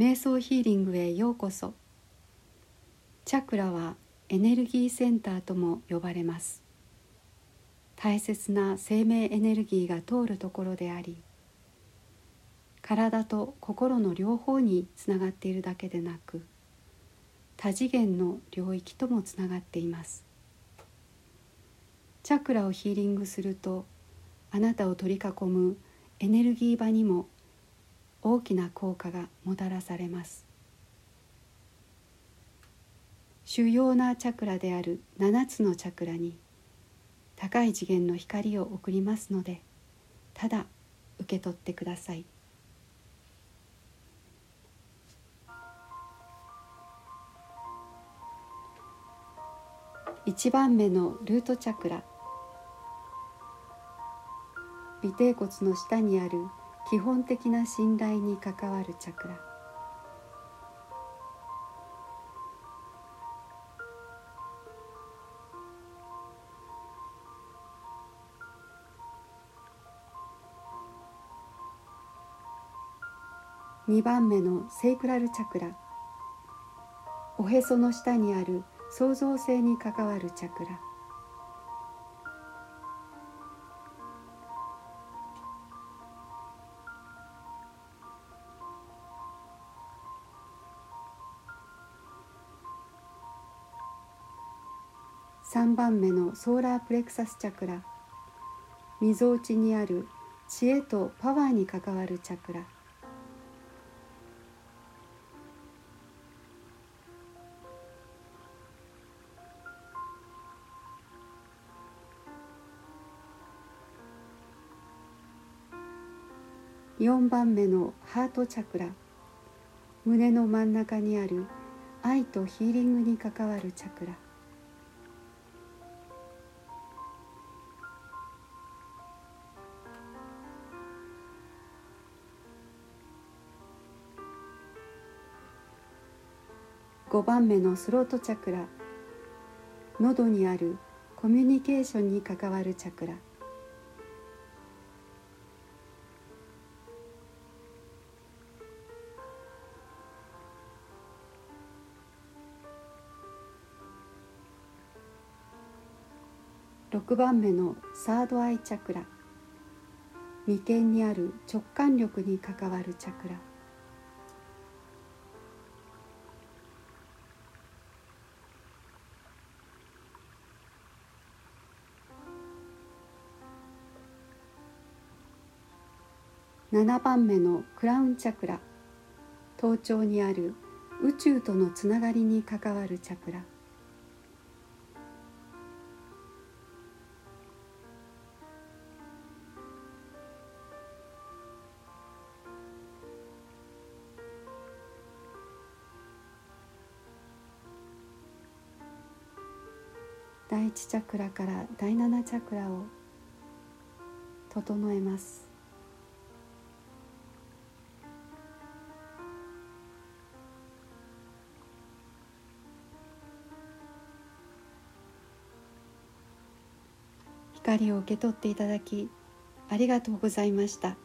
瞑想ヒーリングへようこそ。チャクラはエネルギーセンターとも呼ばれます。大切な生命エネルギーが通るところであり体と心の両方につながっているだけでなく多次元の領域ともつながっています。チャクラをヒーリングするとあなたを取り囲むエネルギー場にも大きな効果がもたらされます。主要なチャクラである7つのチャクラに高い次元の光を送りますのでただ受け取ってください。1番目のルートチャクラ尾てい骨の下にある基本的な信頼に関わるチャクラ。2番目のセイクラルチャクラ。おへその下にある創造性に関わるチャクラ。3番目のソーラープレクサスチャクラ。みぞおちにある知恵とパワーに関わるチャクラ。4番目のハートチャクラ。胸の真ん中にある愛とヒーリングに関わるチャクラ。5番目のスロートチャクラ。喉にあるコミュニケーションに関わるチャクラ。6番目のサードアイチャクラ。眉間にある直感力に関わるチャクラ。7番目のクラウンチャクラ。頭頂にある宇宙とのつながりに関わるチャクラ。第一チャクラから第七チャクラを整えます。光を受け取っていただきありがとうございました。